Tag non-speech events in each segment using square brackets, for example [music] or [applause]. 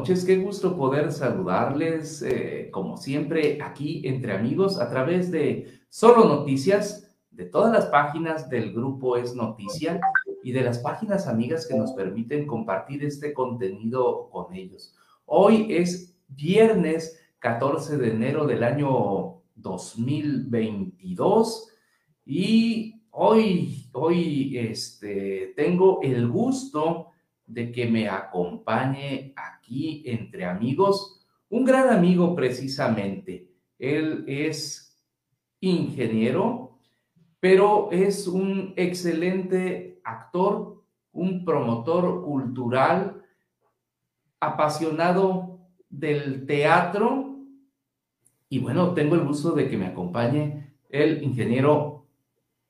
noches. Qué gusto poder saludarles, eh, como siempre, aquí entre amigos a través de Solo Noticias, de todas las páginas del grupo Es Noticia y de las páginas amigas que nos permiten compartir este contenido con ellos. Hoy es viernes 14 de enero del año 2022 y hoy, hoy este, tengo el gusto de que me acompañe entre amigos, un gran amigo precisamente. Él es ingeniero, pero es un excelente actor, un promotor cultural, apasionado del teatro. Y bueno, tengo el gusto de que me acompañe el ingeniero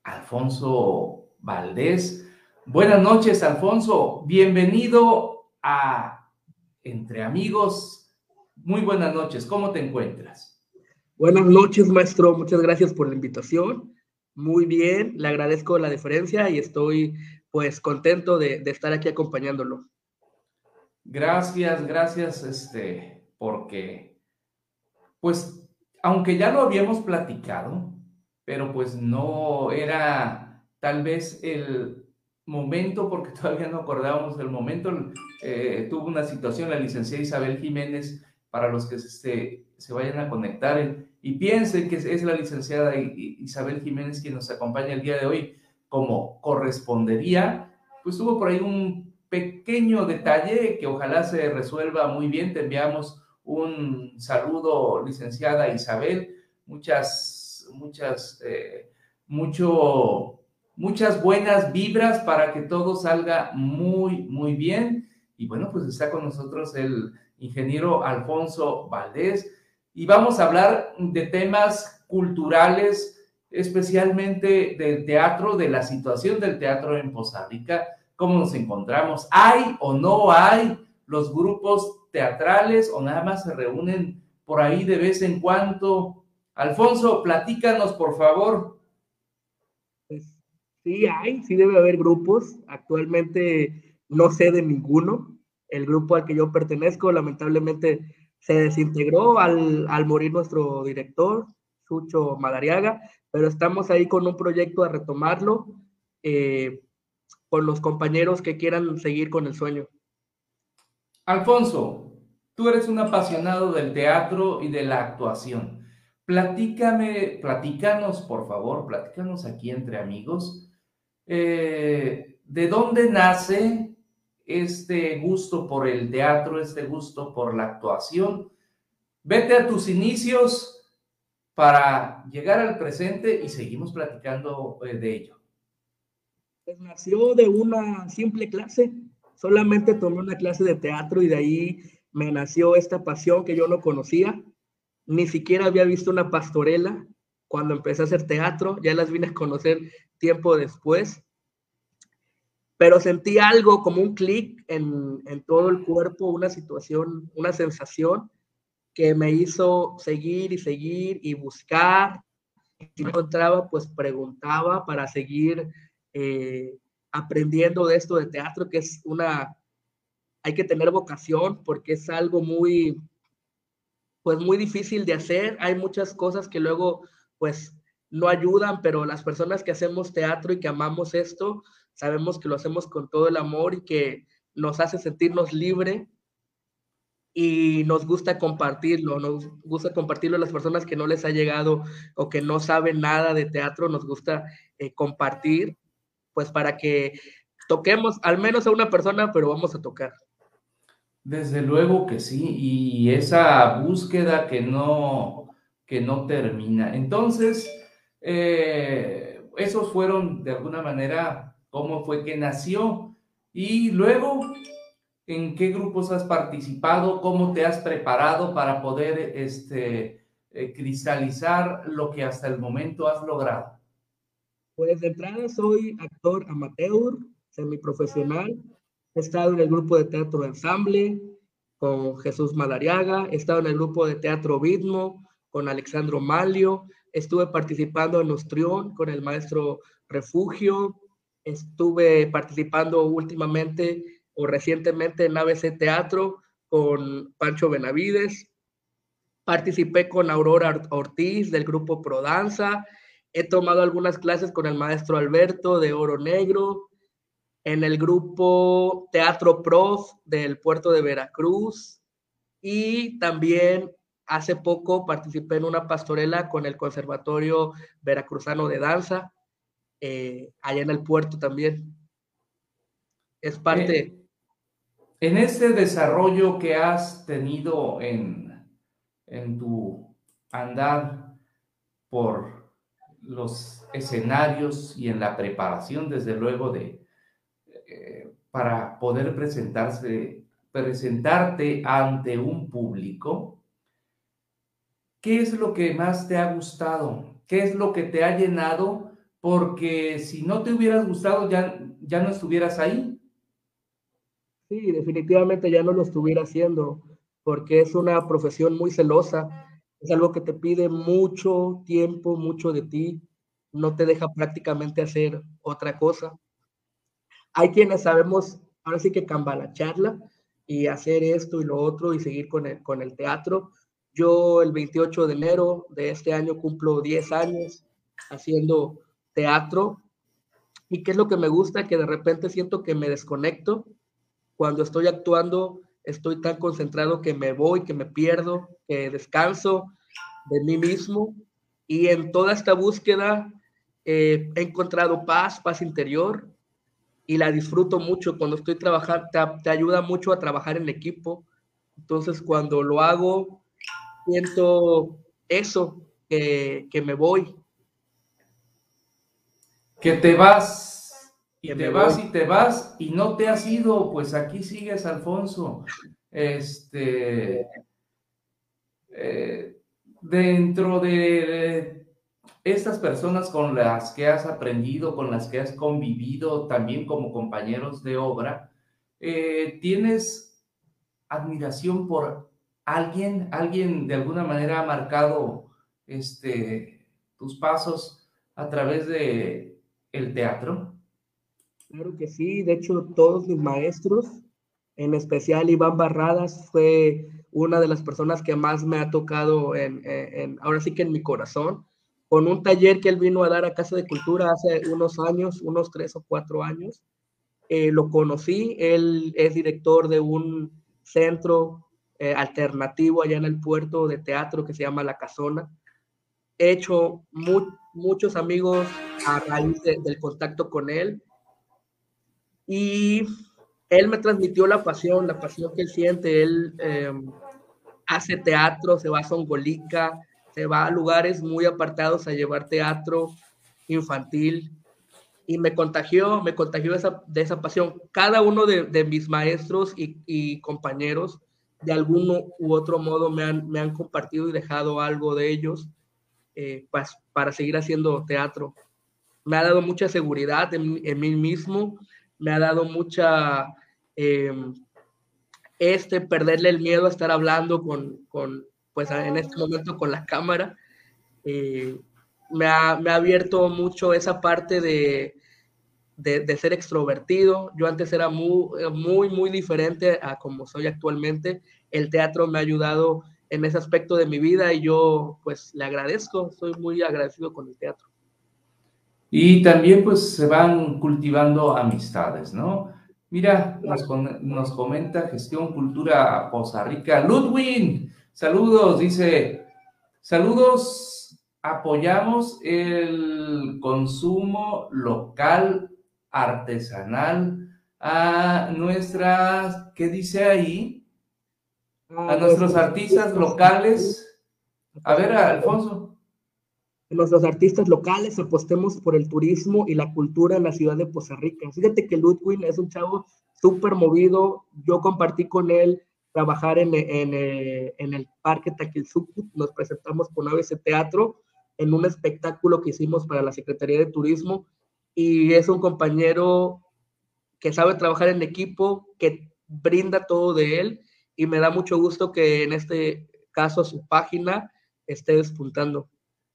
Alfonso Valdés, Buenas noches, Alfonso. Bienvenido a Entre Amigos. Muy buenas noches. ¿Cómo te encuentras? Buenas noches, maestro. Muchas gracias por la invitación. Muy bien, le agradezco la deferencia y estoy pues contento de, estar aquí acompañándolo. Gracias, gracias, este, porque pues aunque ya lo habíamos platicado, pero pues no era tal vez el momento, porque [laughs] todavía no acordábamos del momento, eh, tuvo una situación la licenciada Isabel Jiménez, para los que se, se vayan a conectar y piensen que es la licenciada Isabel Jiménez quien nos acompaña el día de hoy, como correspondería, pues tuvo por ahí un pequeño detalle que ojalá se resuelva muy bien. Te enviamos un saludo, licenciada Isabel. Muchas, muchas, eh, mucho muchas buenas vibras para que todo salga muy, muy bien. Y bueno, pues está con nosotros el ingeniero Alfonso Valdés y vamos a hablar de temas culturales, especialmente del teatro, de la situación del teatro en Poza Rica, cómo nos encontramos, hay o no hay los grupos teatrales o nada más se reúnen por ahí de vez en cuando. Alfonso, platícanos, por favor. Sí hay, sí debe haber grupos. Actualmente no sé de ninguno. El grupo al que yo pertenezco lamentablemente se desintegró al, morir nuestro director, Sucho Madariaga, pero estamos ahí con un proyecto a retomarlo eh, con los compañeros que quieran seguir con el sueño. Alfonso, tú eres un apasionado del teatro y de la actuación. Platícame, platícanos, por favor, platícanos aquí entre amigos eh, ¿de dónde nace este gusto por el teatro, este gusto por la actuación? Vete a tus inicios para llegar al presente y seguimos platicando eh, de ello. Pues nació de una simple clase, solamente tomé una clase de teatro y de ahí me nació esta pasión que yo no conocía, ni siquiera había visto una pastorela cuando empecé a hacer teatro, ya las vine a conocer tiempo después, pero sentí algo como un clic en, en, todo el cuerpo, una situación, una sensación que me hizo seguir y seguir y buscar. Si encontraba, pues preguntaba para seguir eh, aprendiendo de esto de teatro, que es una, hay que tener vocación porque es algo muy, pues muy difícil de hacer. Hay muchas cosas que luego, pues no ayudan, pero las personas que hacemos teatro y que amamos esto, sabemos que lo hacemos con todo el amor y que nos hace sentirnos libre y nos gusta compartirlo, nos gusta compartirlo a las personas que no les ha llegado o que no saben nada de teatro, nos gusta eh, compartir, pues para que toquemos al menos a una persona, pero vamos a tocar. Desde luego que sí, y esa búsqueda que no, que no termina. Entonces, eh, esos fueron de alguna manera cómo fue que nació y luego en qué grupos has participado, cómo te has preparado para poder este, eh, cristalizar lo que hasta el momento has logrado. Pues de entrada soy actor amateur, semiprofesional. He estado en el grupo de teatro ensamble con Jesús Madariaga, he estado en el grupo de teatro Vidmo con Alexandro Malio, estuve participando en Ostrión con el maestro Refugio, estuve participando últimamente o recientemente en ABC Teatro con Pancho Benavides. Participé con Aurora Ortiz del grupo Prodanza. He tomado algunas clases con el maestro Alberto de Oro Negro, en el grupo Teatro Prof del puerto de Veracruz y también hace poco participé en una pastorela con el Conservatorio Veracruzano de Danza, eh, allá en el puerto también. Es parte... Eh, en ese desarrollo que has tenido en, en tu andar por los escenarios y en la preparación, desde luego, de, eh, para poder presentarse, presentarte ante un público, ¿qué es lo que más te ha gustado? ¿Qué es lo que te ha llenado? Porque si no te hubieras gustado, ya, ya no estuvieras ahí. Sí, definitivamente ya no lo estuviera haciendo, porque es una profesión muy celosa, es algo que te pide mucho tiempo, mucho de ti, no te deja prácticamente hacer otra cosa. Hay quienes sabemos, ahora sí que cambalacharla y hacer esto y lo otro y seguir con el, con el teatro. Yo el 28 de enero de este año cumplo 10 años haciendo teatro. ¿Y qué es lo que me gusta? Que de repente siento que me desconecto cuando estoy actuando, estoy tan concentrado que me voy, que me pierdo, que descanso de mí mismo. Y en toda esta búsqueda eh, he encontrado paz, paz interior, y la disfruto mucho cuando estoy trabajando, te, ayuda mucho a trabajar en equipo. Entonces, cuando lo hago, siento eso, que, que me voy. Que te vas y te vas y te vas y no te has ido, pues aquí sigues, Alfonso. Este, eh, dentro de estas personas con las que has aprendido, con las que has convivido, también como compañeros de obra, eh, ¿tienes admiración por alguien? ¿Alguien de alguna manera ha marcado este, tus pasos a través de el teatro? Claro que sí, de hecho todos mis maestros, en especial Iván Barradas, fue una de las personas que más me ha tocado en, ahora sí que en mi corazón, con un taller que él vino a dar a Casa de Cultura hace unos años, unos tres o cuatro años. Eh, lo conocí, él es director de un centro eh, alternativo allá en el puerto de teatro que se llama La Casona. He hecho muchos amigos a raíz del contacto con él y él me transmitió la pasión, la pasión que él siente. Él em, hace teatro, se va a Songolica, se va a lugares muy apartados a llevar teatro infantil y me contagió, me contagió esa, de esa pasión. Cada uno de, mis maestros y, compañeros, de alguno u otro modo, me han, me han compartido y dejado algo de ellos eh, para, seguir haciendo teatro. Me ha dado mucha seguridad en, en mí mismo me ha dado mucha, em, este, perderle el miedo a estar hablando con, con pues en este momento con la cámara. Eh, me, ha, me, ha, abierto mucho esa parte de, de, de, ser extrovertido. Yo antes era muy, muy, muy diferente a como soy actualmente. El teatro me ha ayudado en ese aspecto de mi vida y yo pues le agradezco, soy muy agradecido con el teatro. Y también pues se van cultivando amistades, ¿no? Mira, nos, comenta Gestión Cultura Poza Rica. Ludwig, saludos, dice, saludos, apoyamos el consumo local, artesanal, a nuestras, ¿qué dice ahí? A nuestros artistas locales. A ver, Alfonso nuestros artistas locales apostemos por el turismo y la cultura en la ciudad de Poza Rica. Fíjate que Ludwig es un chavo súper movido. Yo compartí con él trabajar en, en, eh, en el Parque Taquilzucu. Nos presentamos con ABC Teatro en un espectáculo que hicimos para la Secretaría de Turismo. Y es un compañero que sabe trabajar en equipo, que brinda todo de él. Y me da mucho gusto que en este caso su página esté despuntando.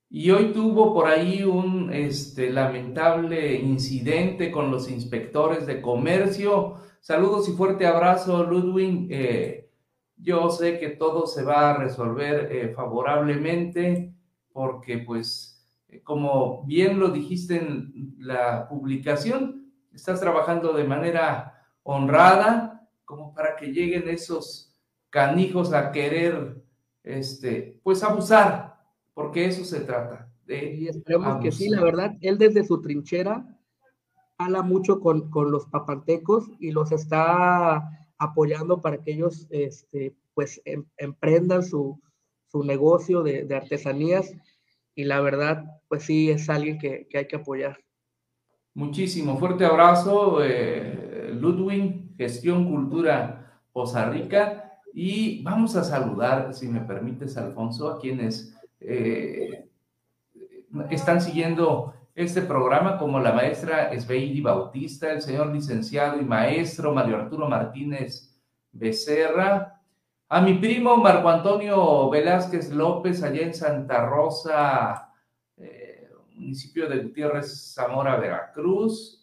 Y hoy tuvo por ahí un este, lamentable incidente con los inspectores de comercio. Saludos y fuerte abrazo, Ludwig. Eh, yo sé que todo se va a resolver eh, favorablemente porque, pues, como bien lo dijiste en la publicación, estás trabajando de manera honrada como para que lleguen esos canijos a querer, este, pues, abusar, porque eso se trata. De y esperemos que sí, la verdad, él desde su trinchera habla mucho con, con los papantecos y los está apoyando para que ellos este, pues em, emprendan su, su negocio de, de, artesanías y la verdad pues sí es alguien que, que hay que apoyar. Muchísimo, fuerte abrazo eh, Ludwig, Gestión Cultura Poza Rica y vamos a saludar, si me permites Alfonso, a quienes eh, están siguiendo este programa como la maestra Esbeidi Bautista, el señor licenciado y maestro Mario Arturo Martínez Becerra, a mi primo Marco Antonio Velázquez López, allá en Santa Rosa, eh, municipio de Gutiérrez, Zamora, Veracruz.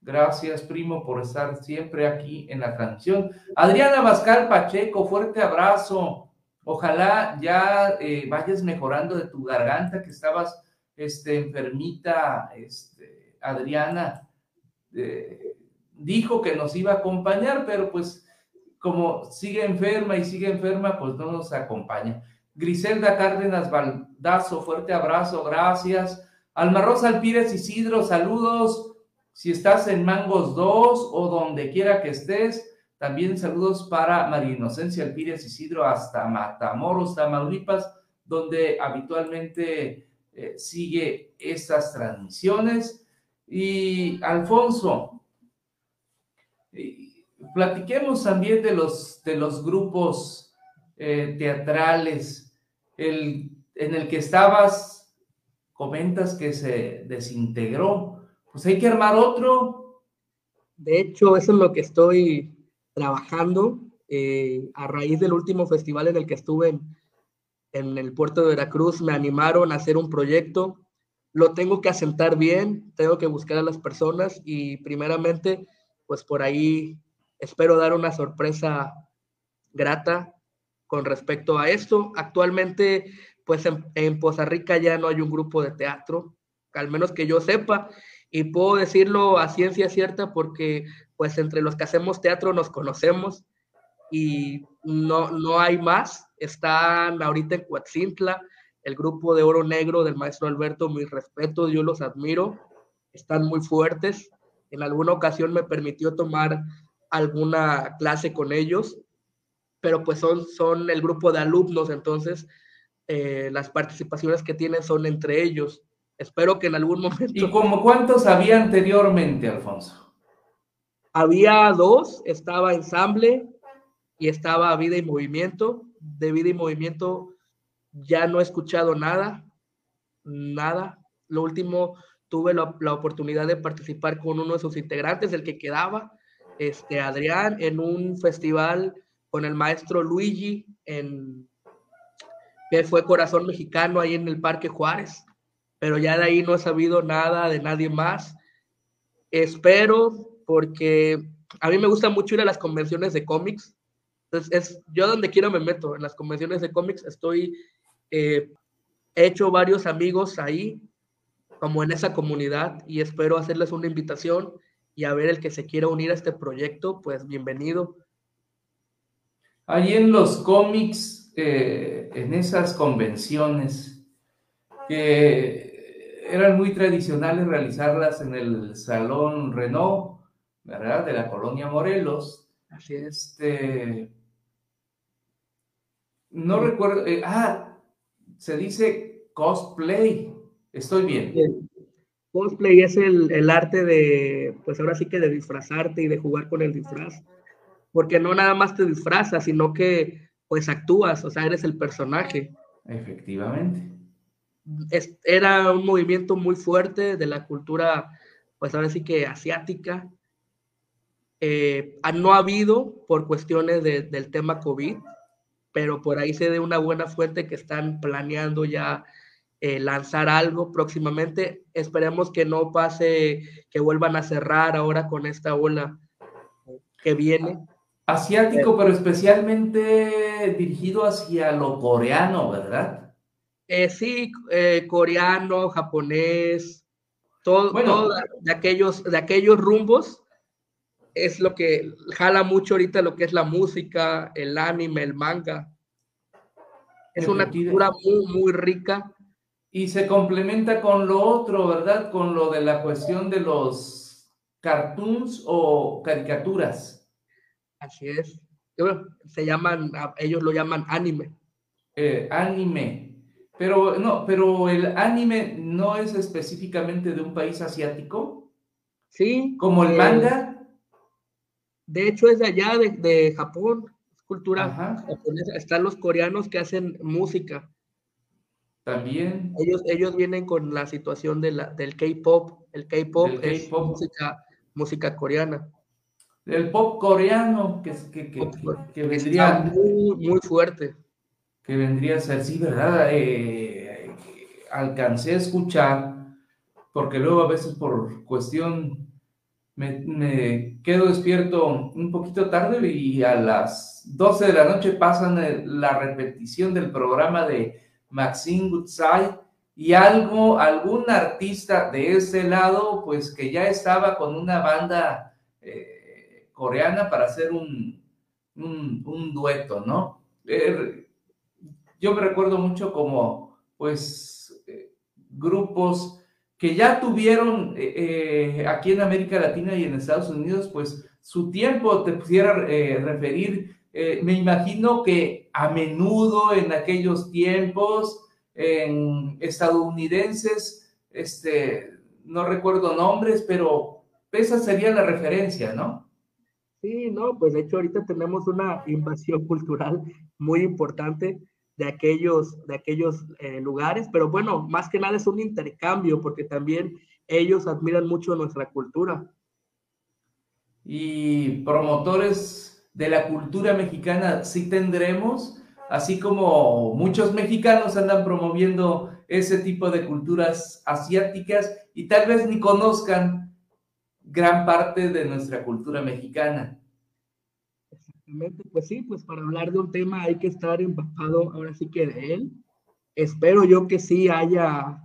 Gracias, primo, por estar siempre aquí en la transmisión. Adriana Bascal Pacheco, fuerte abrazo. Ojalá ya eh, vayas mejorando de tu garganta, que estabas este, enfermita, este, Adriana, eh, dijo que nos iba a acompañar, pero pues como sigue enferma y sigue enferma, pues no nos acompaña. Griselda Cárdenas Baldazo, fuerte abrazo, gracias. Alma Rosa Alpírez Isidro, saludos. Si estás en Mangos 2 o donde quiera que estés, también saludos para María Inocencia Alpírez Isidro hasta Matamoros, Tamaulipas, donde habitualmente eh, sigue estas transmisiones. Y Alfonso, platiquemos también de los, de los grupos eh, teatrales en el que estabas, comentas que se desintegró, pues hay que armar otro. De hecho, eso es lo que estoy trabajando a raíz del último festival en el que estuve en el puerto de Veracruz me animaron a hacer un proyecto. Lo tengo que asentar bien, tengo que buscar a las personas y primeramente, pues por ahí espero dar una sorpresa grata con respecto a esto. Actualmente, pues en, en Poza Rica ya no hay un grupo de teatro, al menos que yo sepa, y puedo decirlo a ciencia cierta porque pues entre los que hacemos teatro nos conocemos y no, no hay más. Están ahorita en Coatzintla, el grupo de Oro Negro del maestro Alberto, mis respetos, yo los admiro, están muy fuertes. En alguna ocasión me permitió tomar alguna clase con ellos, pero pues son, son el grupo de alumnos, entonces eh, las participaciones que tienen son entre ellos. Espero que en algún momento... ¿Y como cuántos había anteriormente, Alfonso? Había dos, estaba Ensamble, y estaba Vida y Movimiento. De Vida y Movimiento ya no he escuchado nada, nada. Lo último, tuve la, la, oportunidad de participar con uno de sus integrantes, el que quedaba, este Adrián, en un festival con el maestro Luigi, en, que fue Corazón Mexicano ahí en el Parque Juárez, pero ya de ahí no he sabido nada de nadie más. Espero, porque a mí me gusta mucho ir a las convenciones de cómics, entonces, es, yo donde quiero me meto, en las convenciones de cómics, estoy, eh, he hecho varios amigos ahí, como en esa comunidad, y espero hacerles una invitación y a ver el que se quiera unir a este proyecto, pues bienvenido. Ahí en los cómics, eh, en esas convenciones, que eran muy tradicionales realizarlas en el Salón Renault, ¿verdad? De la colonia Morelos. Así es. Este, no recuerdo. Eh, ah, se dice cosplay. Estoy bien. Cosplay es el, el, arte de, pues ahora sí que de disfrazarte y de jugar con el disfraz. Porque no nada más te disfrazas, sino que pues actúas, o sea, eres el personaje. Efectivamente. Es, era un movimiento muy fuerte de la cultura, pues ahora sí que asiática. Eh, no ha habido por cuestiones de, del tema COVID, pero por ahí se de una buena fuente que están planeando ya eh, lanzar algo próximamente. Esperemos que no pase, que vuelvan a cerrar ahora con esta ola. que viene. Asiático, pero especialmente dirigido hacia lo coreano, ¿verdad? Eh, sí, eh, coreano, japonés, todo, bueno, de, aquellos, de aquellos rumbos es lo que jala mucho ahorita lo que es la música, el anime, el manga. Es una cultura muy, muy rica. Y se complementa con lo otro, ¿verdad? Con lo de la cuestión de los cartoons o caricaturas. Así es. Se llaman, ellos lo llaman anime. Eh, anime. Pero no, pero el anime no es específicamente de un país asiático. Sí. Como el eh, manga. De hecho, es de allá, de, de Japón cultura japonesa. Están los coreanos que hacen música. También. Ellos, ellos vienen con la situación de la, del K-pop. El K-pop es música, música coreana. El pop coreano, que, que, que, que vendría. Muy, muy fuerte. Que vendría a ser, sí, ¿verdad? Eh, alcancé a escuchar, porque luego a veces por cuestión me, quedo despierto un poquito tarde y a las 12 de la noche pasan la repetición del programa de Maxine Goodside y algo, algún artista de ese lado, pues que ya estaba con una banda eh, coreana para hacer un, dueto, ¿no? Eh, yo me recuerdo mucho como, pues, eh, grupos que ya tuvieron eh, aquí en América Latina y en Estados Unidos, pues su tiempo, te pudiera referir, me imagino que a menudo en aquellos tiempos, en estadounidenses, este, no recuerdo nombres, pero esa sería la referencia, ¿no? Sí, no, pues de hecho ahorita tenemos una invasión cultural muy importante de aquellos, de aquellos eh, lugares, pero bueno, más que nada es un intercambio porque también ellos admiran mucho nuestra cultura. Y promotores de la cultura mexicana sí tendremos, así como muchos mexicanos andan promoviendo ese tipo de culturas asiáticas y tal vez ni conozcan gran parte de nuestra cultura mexicana pues sí, pues para hablar de un tema hay que estar empapado ahora sí que de él. Espero yo que sí haya,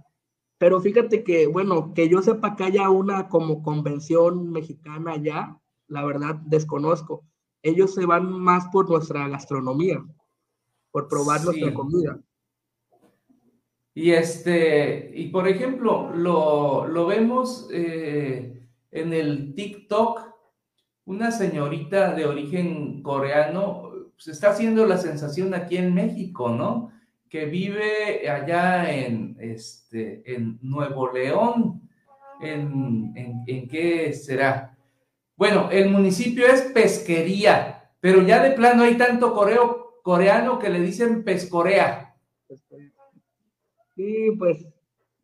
pero fíjate que, bueno, que yo sepa que haya una como convención mexicana ya, la verdad desconozco. Ellos se van más por nuestra gastronomía, por probar nuestra comida. Y este, y por ejemplo, lo, lo vemos eh, en el TikTok una señorita de origen coreano se pues, está haciendo la sensación aquí en México, ¿no? Que vive allá en, este, en Nuevo León. ¿En, en, qué será? Bueno, el municipio es pesquería, pero ya de plano hay tanto coreo, coreano que le dicen pescorea. Sí, pues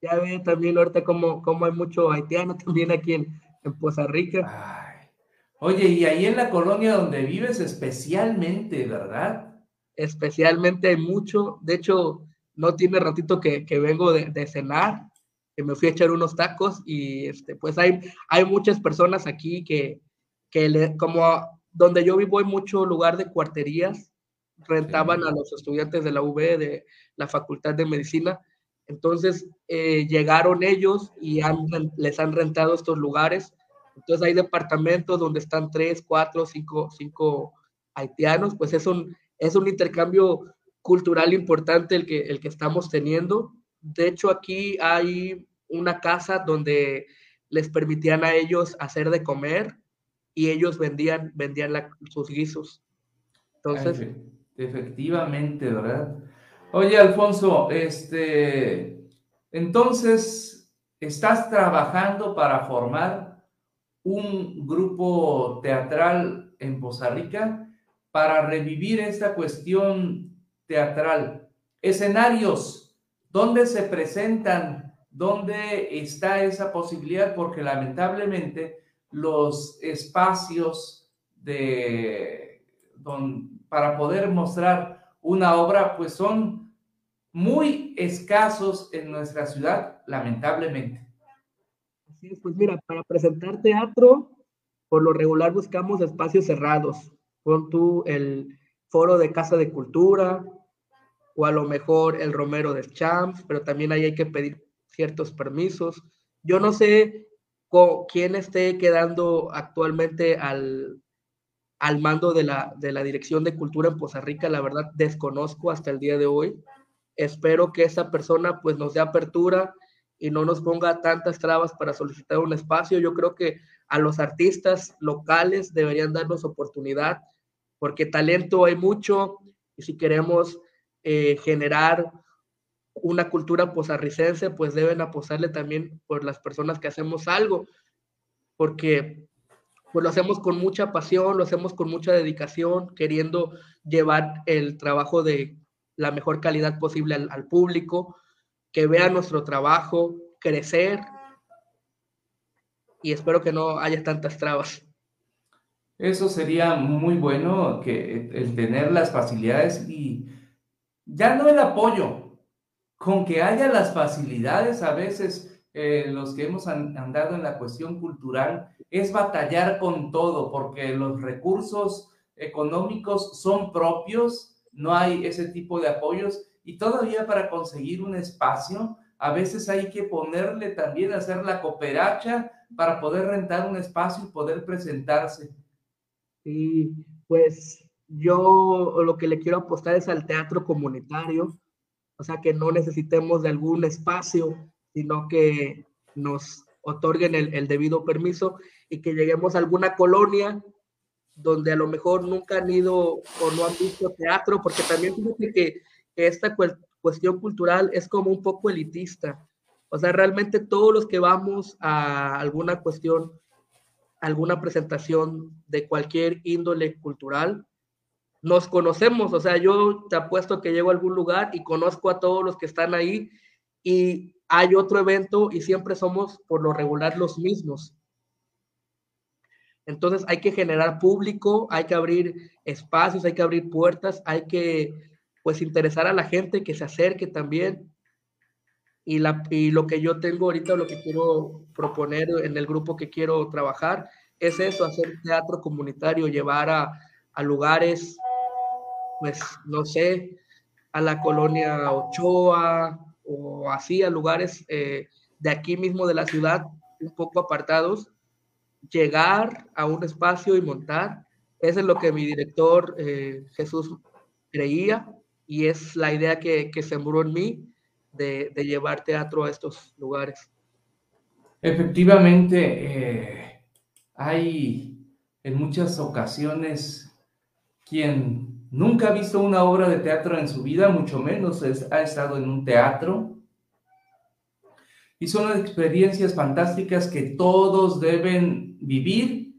ya ve también ahorita como, como hay mucho haitiano también aquí en, en Poza Rica. Oye, y ahí en la colonia donde vives especialmente, ¿verdad? Especialmente hay mucho. De hecho, no tiene ratito que, vengo de, cenar, que me fui a echar unos tacos y este, pues hay, hay muchas personas aquí que, que como donde yo vivo hay mucho lugar de cuarterías, rentaban a los estudiantes de la UB, de la Facultad de Medicina. Entonces eh, llegaron ellos y les han rentado estos lugares entonces hay departamentos donde están tres, cuatro, cinco, cinco haitianos, pues es un, es un intercambio cultural importante el que, el que estamos teniendo. De hecho, aquí hay una casa donde les permitían a ellos hacer de comer y ellos vendían, vendían sus guisos. Entonces. Efectivamente, ¿verdad? Oye, Alfonso, este, entonces, ¿estás trabajando para formar un grupo teatral en Poza Rica para revivir esta cuestión teatral. Escenarios, ¿dónde se presentan? ¿Dónde está esa posibilidad? Porque lamentablemente los espacios de, para poder mostrar una obra pues son muy escasos en nuestra ciudad, lamentablemente pues mira, para presentar teatro, por lo regular buscamos espacios cerrados. Pon tú el foro de Casa de Cultura o a lo mejor el Romero de Champs, pero también ahí hay que pedir ciertos permisos. Yo no sé quién esté quedando actualmente al, al mando de la, de la Dirección de Cultura en Poza Rica, la verdad desconozco hasta el día de hoy. Espero que esa persona pues nos dé apertura y no nos ponga tantas trabas para solicitar un espacio. Yo creo que a los artistas locales deberían darnos oportunidad, porque talento hay mucho y si queremos eh, generar una cultura posarricense, pues deben apostarle también por las personas que hacemos algo, porque pues lo hacemos con mucha pasión, lo hacemos con mucha dedicación, queriendo llevar el trabajo de la mejor calidad posible al, al público, que vea nuestro trabajo crecer y espero que no haya tantas trabas. Eso sería muy bueno, que el tener las facilidades y ya no el apoyo, con que haya las facilidades a veces eh, los que hemos andado en la cuestión cultural es batallar con todo, porque los recursos económicos son propios, no hay ese tipo de apoyos y todavía para conseguir un espacio, a veces hay que ponerle también, hacer la cooperacha para poder rentar un espacio y poder presentarse. Sí, pues yo lo que le quiero apostar es al teatro comunitario, o sea, que no necesitemos de algún espacio, sino que nos otorguen el, debido permiso y que lleguemos a alguna colonia donde a lo mejor nunca han ido o no han visto teatro, porque también fíjate que, que esta cuestión cultural es como un poco elitista. O sea, realmente todos los que vamos a alguna cuestión, alguna presentación de cualquier índole cultural, nos conocemos. O sea, yo te apuesto que llego a algún lugar y conozco a todos los que están ahí y hay otro evento y siempre somos por lo regular los mismos. Entonces hay que generar público, hay que abrir espacios, hay que abrir puertas, hay que pues interesar a la gente que se acerque también y, la, y lo que yo tengo ahorita, lo que quiero proponer en el grupo que quiero trabajar, es eso, hacer teatro comunitario, llevar a, a lugares, pues, no sé, a la colonia Ochoa o así, a lugares eh, de aquí mismo de la ciudad, un poco apartados, llegar a un espacio y montar. Eso es lo que mi director eh, Jesús creía y es la idea que, que sembró en mí de, llevar teatro a estos lugares. Efectivamente, eh, hay en muchas ocasiones quien nunca ha visto una obra de teatro en su vida, mucho menos ha estado en un teatro. Y son experiencias fantásticas que todos deben vivir,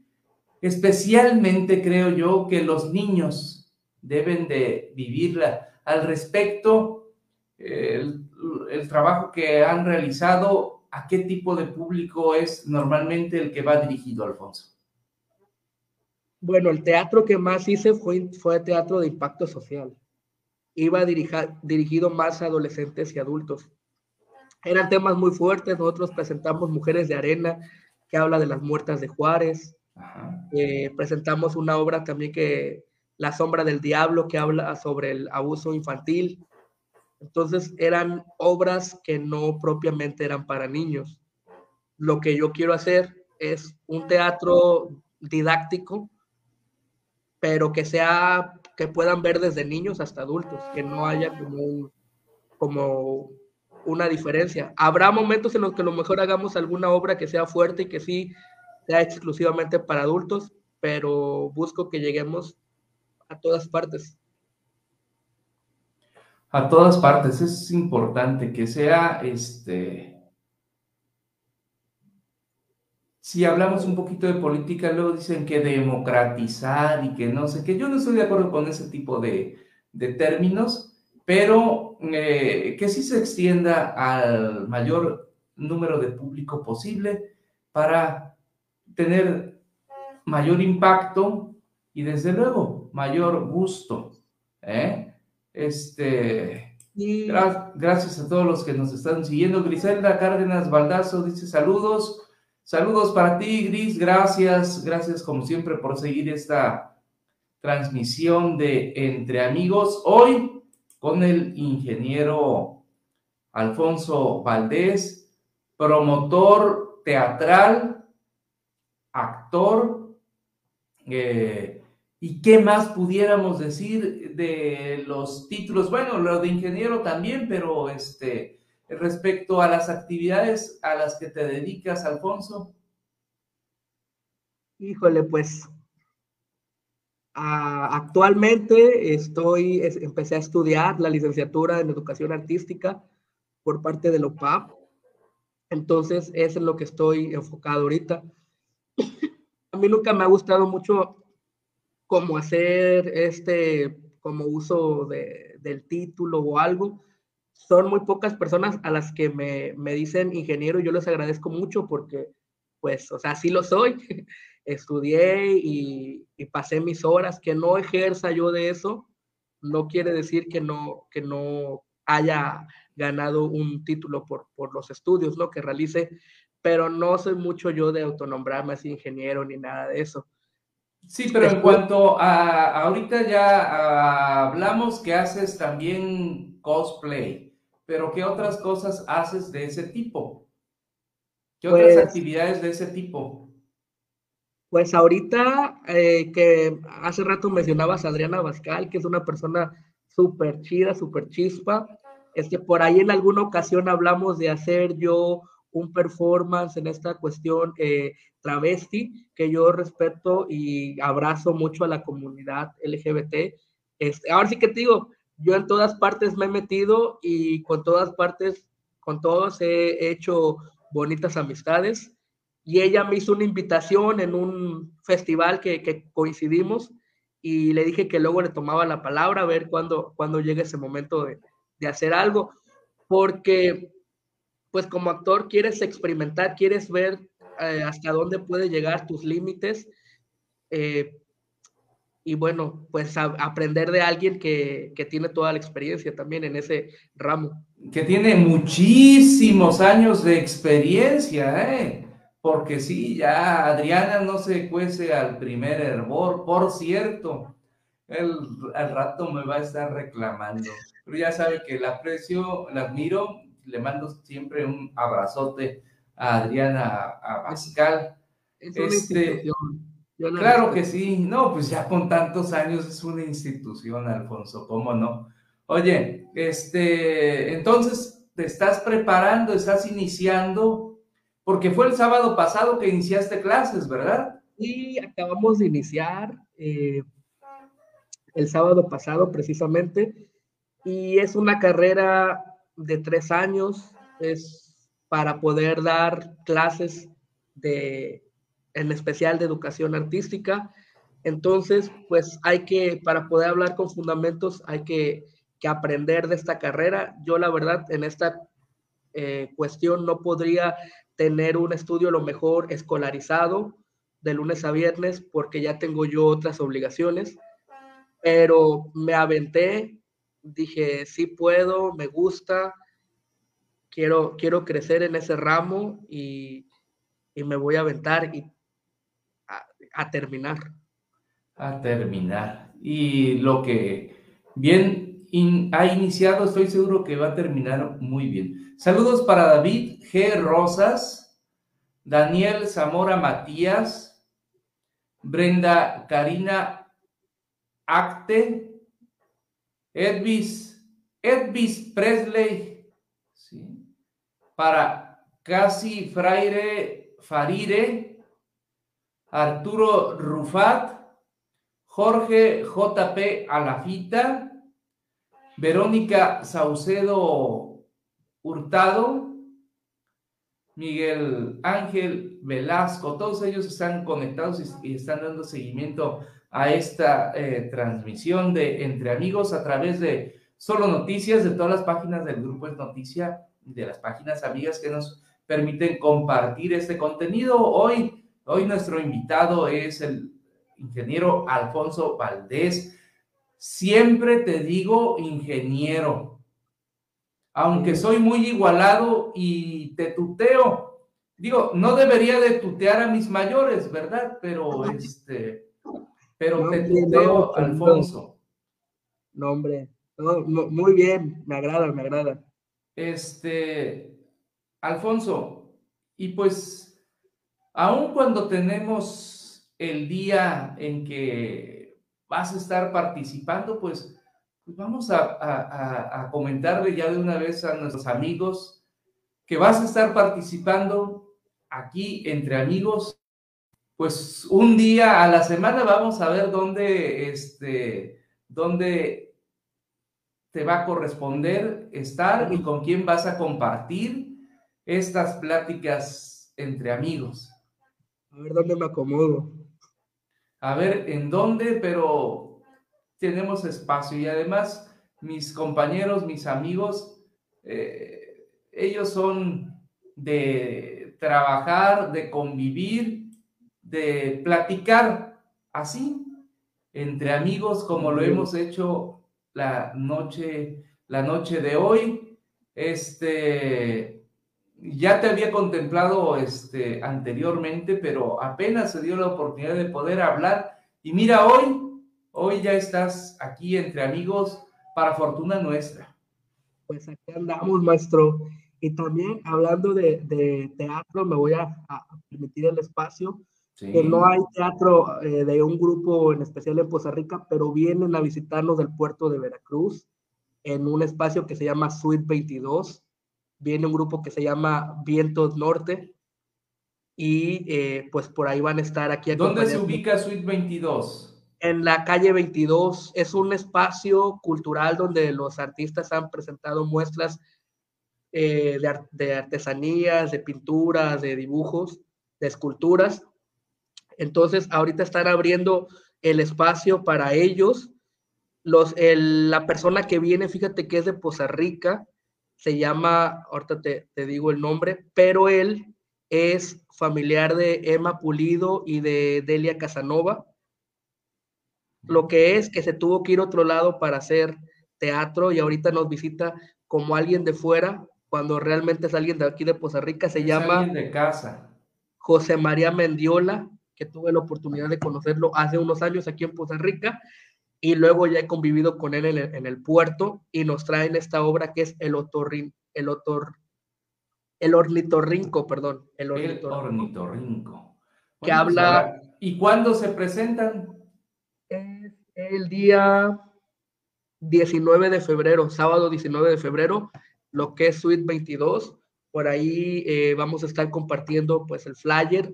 especialmente creo yo que los niños deben de vivirla. Al respecto, el el trabajo que han realizado, ¿a qué tipo de público es normalmente el que va dirigido, Alfonso? Bueno, el teatro que más hice fue, fue teatro de impacto social. Iba dirigido más a adolescentes y adultos. Eran temas muy fuertes. Nosotros presentamos Mujeres de Arena, que habla de las muertas de Juárez. Eh, presentamos una obra también que La sombra del diablo, que habla sobre el abuso infantil. Entonces eran obras que no propiamente eran para niños. Lo que yo quiero hacer es un teatro didáctico, pero que sea, que puedan ver desde niños hasta adultos, que no haya como, como una diferencia. Habrá momentos en los que a lo mejor hagamos alguna obra que sea fuerte y que sí sea exclusivamente para adultos, pero busco que lleguemos a todas partes a todas partes. Es importante que sea este. Si hablamos un poquito de política, luego dicen que democratizar y que no sé qué. Yo no estoy de acuerdo con ese tipo de, términos, pero eh, que sí se extienda al mayor número de público posible para tener mayor impacto y desde luego mayor gusto. ¿eh? Este, gracias a todos los que nos están siguiendo. Griselda Cárdenas Baldazo dice saludos. Saludos para ti, Gris. Gracias, gracias como siempre por seguir esta transmisión de Entre Amigos. Hoy con el ingeniero Alfonso Valdés, promotor teatral, actor. Eh, ¿Y qué más pudiéramos decir de los títulos? Bueno, lo de ingeniero también, pero este, respecto a las actividades a las que te dedicas, Alfonso? Híjole, pues actualmente estoy, empecé a estudiar la licenciatura en educación artística por parte de la OPAP. Entonces, es en lo que estoy enfocado ahorita. [clears throat] a mí nunca me ha gustado mucho cómo hacer este, como uso de, del título o algo son muy pocas personas a las que me, me dicen ingeniero y yo les agradezco mucho porque, pues, o sea, sí lo soy. [laughs] Estudié y, y, pasé mis horas. Que no ejerza yo de eso no quiere decir que no, que no haya ganado un título por, por los estudios, ¿no? Que realice, pero no soy mucho yo de autonombrarme así ingeniero ni nada de eso. Sí, pero en cuanto a ahorita ya hablamos que haces también cosplay pero ¿qué otras cosas haces de ese tipo? ¿Qué otras pues actividades de ese tipo? Pues ahorita eh, que hace rato mencionabas a Adriana Bascal, que es una persona súper chida, súper chispa. Este, por ahí en alguna ocasión hablamos de hacer yo un performance en esta cuestión eh, travesti, que yo respeto y abrazo mucho a la comunidad LGBT. Este, ahora sí que te digo, yo en todas partes me he metido y con todas partes, con todos he hecho bonitas amistades. Y ella me hizo una invitación en un festival que, coincidimos y le dije que luego le tomaba la palabra a ver cuándo, cuando llegue ese momento de, hacer algo. Porque, pues como actor, quieres experimentar, quieres ver eh, hasta dónde puede llegar tus límites. Eh, y bueno, pues aprender de alguien que, tiene toda la experiencia también en ese ramo. Que tiene muchísimos años de experiencia, ¿eh? Porque sí, ya Adriana no se cuece al primer hervor, por cierto. El, al rato me va a estar reclamando. Pero ya sabe que la aprecio, la admiro, le mando siempre un abrazote a Adriana, a Pascal. Es una este, claro que sí, no, pues ya con tantos años es una institución, Alfonso, ¿cómo no? Oye, este, entonces te estás preparando, estás iniciando, porque fue el sábado pasado que iniciaste clases, ¿verdad? Sí, acabamos de iniciar eh, el sábado pasado precisamente, y es una carrera de tres años, es para poder dar clases de en especial de educación artística. Entonces, pues hay que, para poder hablar con fundamentos, hay que, aprender de esta carrera. Yo la verdad, en esta eh, cuestión no podría tener un estudio lo mejor escolarizado de lunes a viernes porque ya tengo yo otras obligaciones, pero me aventé, dije, sí puedo, me gusta, quiero, quiero crecer en ese ramo y, y me voy a aventar a terminar. A terminar. Y lo que bien ha iniciado, estoy seguro que va a terminar muy bien. Saludos para David G. Rosas, Daniel Zamora Matías, Brenda Karina Acte, Edvis, Edvis Presley, para Casi Fraire Farire, Arturo Rufat, Jorge JP Alafita, Verónica Saucedo Hurtado, Miguel Ángel Velasco, todos ellos están conectados y, están dando seguimiento a esta eh, transmisión de Entre Amigos a través de Solo Noticias, de todas las páginas del Grupo Es Noticia, de las páginas amigas que nos permiten compartir este contenido. Hoy Hoy nuestro invitado es el ingeniero Alfonso Valdés. Siempre te digo ingeniero, aunque soy muy igualado y te tuteo, digo, no debería de tutear a mis mayores, ¿verdad? Pero [laughs] este, pero te tuteo, Alfonso. No, hombre, muy bien, me agrada, me agrada. Este, Alfonso, y pues, aun cuando tenemos el día en que vas a estar participando, pues, pues vamos a, a comentarle ya de una vez a nuestros amigos que vas a estar participando aquí entre amigos. Pues un día a la semana vamos a ver dónde, este, dónde te va a corresponder estar y con quién vas a compartir estas pláticas entre amigos. A ver dónde me acomodo. A ver en dónde, pero tenemos espacio y además mis compañeros, mis amigos, eh, ellos son de trabajar, de convivir, de platicar así, entre amigos, como lo hemos hecho la noche, la noche de hoy. Este, ya te había contemplado este, anteriormente, pero apenas se dio la oportunidad de poder hablar. Y mira, hoy, hoy ya estás aquí entre amigos para fortuna nuestra. Pues aquí andamos, maestro. Y también hablando de, teatro, me voy a, permitir el espacio, que no hay teatro eh, de un grupo en especial en Poza Rica, pero vienen a visitarnos del puerto de Veracruz en un espacio que se llama Suite 22. Viene un grupo que se llama Vientos Norte y eh, pues por ahí van a estar aquí. ¿Dónde se ubica Suite 22? En la calle 22 es un espacio cultural donde los artistas han presentado muestras eh, de, artesanías, de pinturas, de dibujos, de esculturas. Entonces, ahorita están abriendo el espacio para ellos. Los, la persona que viene, fíjate que es de Poza Rica, se llama, ahorita te, te digo el nombre, pero él es familiar de Emma Pulido y de Delia Casanova. Lo que es que se tuvo que ir a otro lado para hacer teatro y ahorita nos visita como alguien de fuera cuando realmente es alguien de aquí de Poza Rica, se llama de casa. José María Mendiola, que tuve la oportunidad de conocerlo hace unos años aquí en Poza Rica, y luego ya he convivido con él en el, puerto y nos traen esta obra que es el otorrin, el otor, el ornitorrinco, perdón, el ornitorrinco. que habla. ¿Y cuándo se presentan? Es el día 19 de febrero, sábado 19 de febrero, lo que es Suite 22. Por ahí eh, vamos a estar compartiendo pues el flyer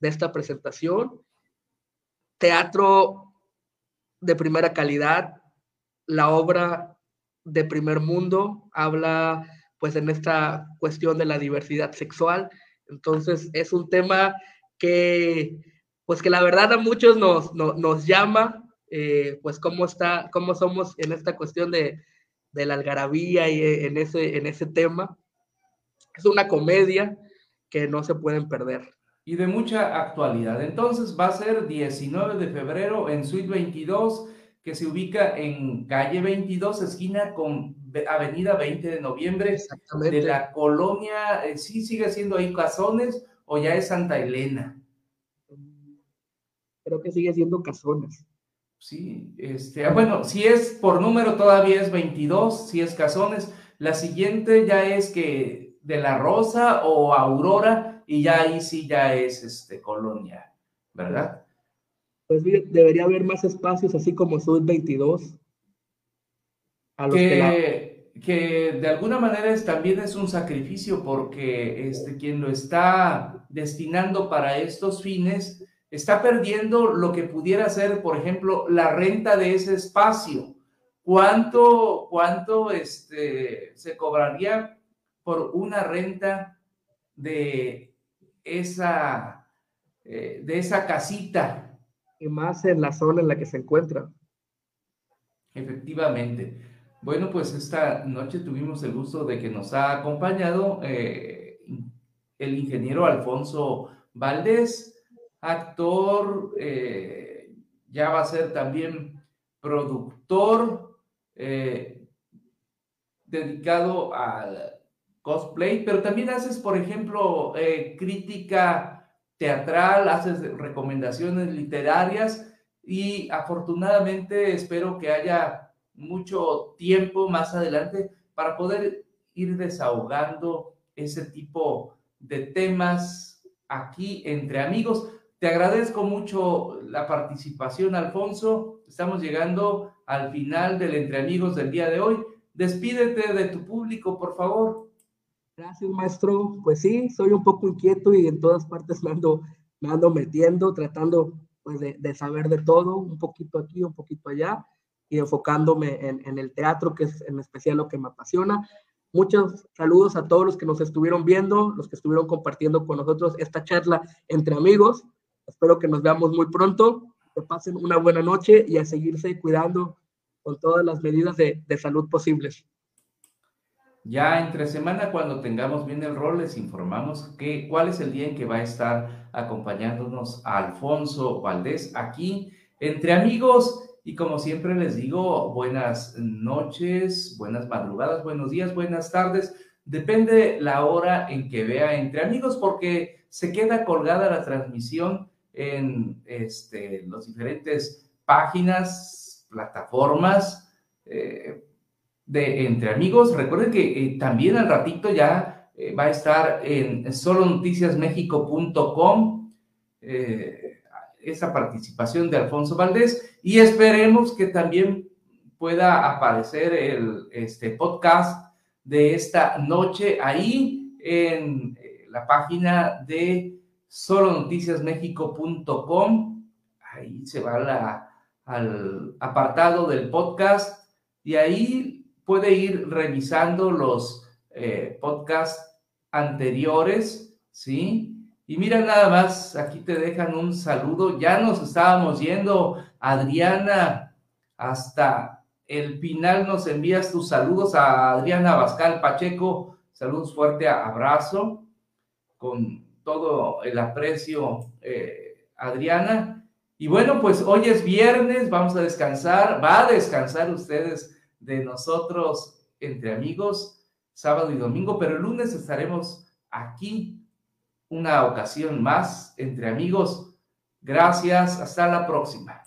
de esta presentación. Teatro de primera calidad, la obra de primer mundo, habla pues en esta cuestión de la diversidad sexual. Entonces es un tema que pues que la verdad a muchos nos, nos, llama, eh, pues cómo está, cómo somos en esta cuestión de, de la algarabía y eh, en ese, en ese tema. Es una comedia que no se pueden perder. Y de mucha actualidad. Entonces va a ser 19 de febrero en Suite 22, que se ubica en calle 22, esquina con Avenida 20 de Noviembre, de la colonia, eh, ¿sí sigue siendo ahí Cazones o ya es Santa Elena? Creo que sigue siendo Cazones. Sí, este, ah, bueno, si es por número todavía es 22, si es Cazones. La siguiente ya es que de la Rosa o Aurora y ya ahí sí ya es este Colonia, ¿verdad? Pues debería haber más espacios así como Sud 22. que, que, de alguna manera es, también es un sacrificio porque este, quien lo está destinando para estos fines está perdiendo lo que pudiera ser, por ejemplo, la renta de ese espacio. ¿Cuánto, cuánto este, se cobraría por una renta de esa, eh, de esa casita? Y más en la zona en la que se encuentra. Efectivamente. Bueno, pues esta noche tuvimos el gusto de que nos ha acompañado eh, el ingeniero Alfonso Valdés, actor, eh, ya va a ser también productor, dedicado a cosplay, pero también haces, por ejemplo, eh, crítica teatral, haces recomendaciones literarias y afortunadamente espero que haya mucho tiempo más adelante para poder ir desahogando ese tipo de temas aquí entre amigos. Te agradezco mucho la participación, Alfonso. Estamos llegando al final del Entre Amigos del día de hoy. Despídete de tu público, por favor. Gracias, maestro. Pues sí, soy un poco inquieto y en todas partes me ando, me ando metiendo, tratando pues, de, saber de todo, un poquito aquí, un poquito allá, y enfocándome en, en el teatro, que es en especial lo que me apasiona. Muchos saludos a todos los que nos estuvieron viendo, los que estuvieron compartiendo con nosotros esta charla entre amigos. Espero que nos veamos muy pronto, que pasen una buena noche y a seguirse cuidando con todas las medidas de, de salud posibles. Ya entre semana, cuando tengamos bien el rol, les informamos que, cuál es el día en que va a estar acompañándonos Alfonso Valdés aquí entre amigos. Y como siempre les digo, buenas noches, buenas madrugadas, buenos días, buenas tardes. Depende la hora en que vea entre amigos, porque se queda colgada la transmisión en este, las diferentes páginas, plataformas. Eh, de Entre Amigos. Recuerden que eh, también al ratito ya eh, va a estar en solonoticiasmexico.com eh, esa participación de Alfonso Valdés y esperemos que también pueda aparecer el este podcast de esta noche ahí en la página de solonoticiasmexico.com. Ahí se va al apartado del podcast y ahí puede ir revisando los eh, podcasts anteriores, ¿sí? Y mira nada más, aquí te dejan un saludo. Ya nos estábamos yendo, Adriana, hasta el final nos envías tus saludos a Adriana Bascal Pacheco. Saludos fuerte, abrazo, con todo el aprecio, eh, Adriana. Y bueno, pues hoy es viernes, vamos a descansar, va a descansar ustedes de nosotros entre amigos sábado y domingo, pero el lunes estaremos aquí una ocasión más entre amigos. Gracias, hasta la próxima.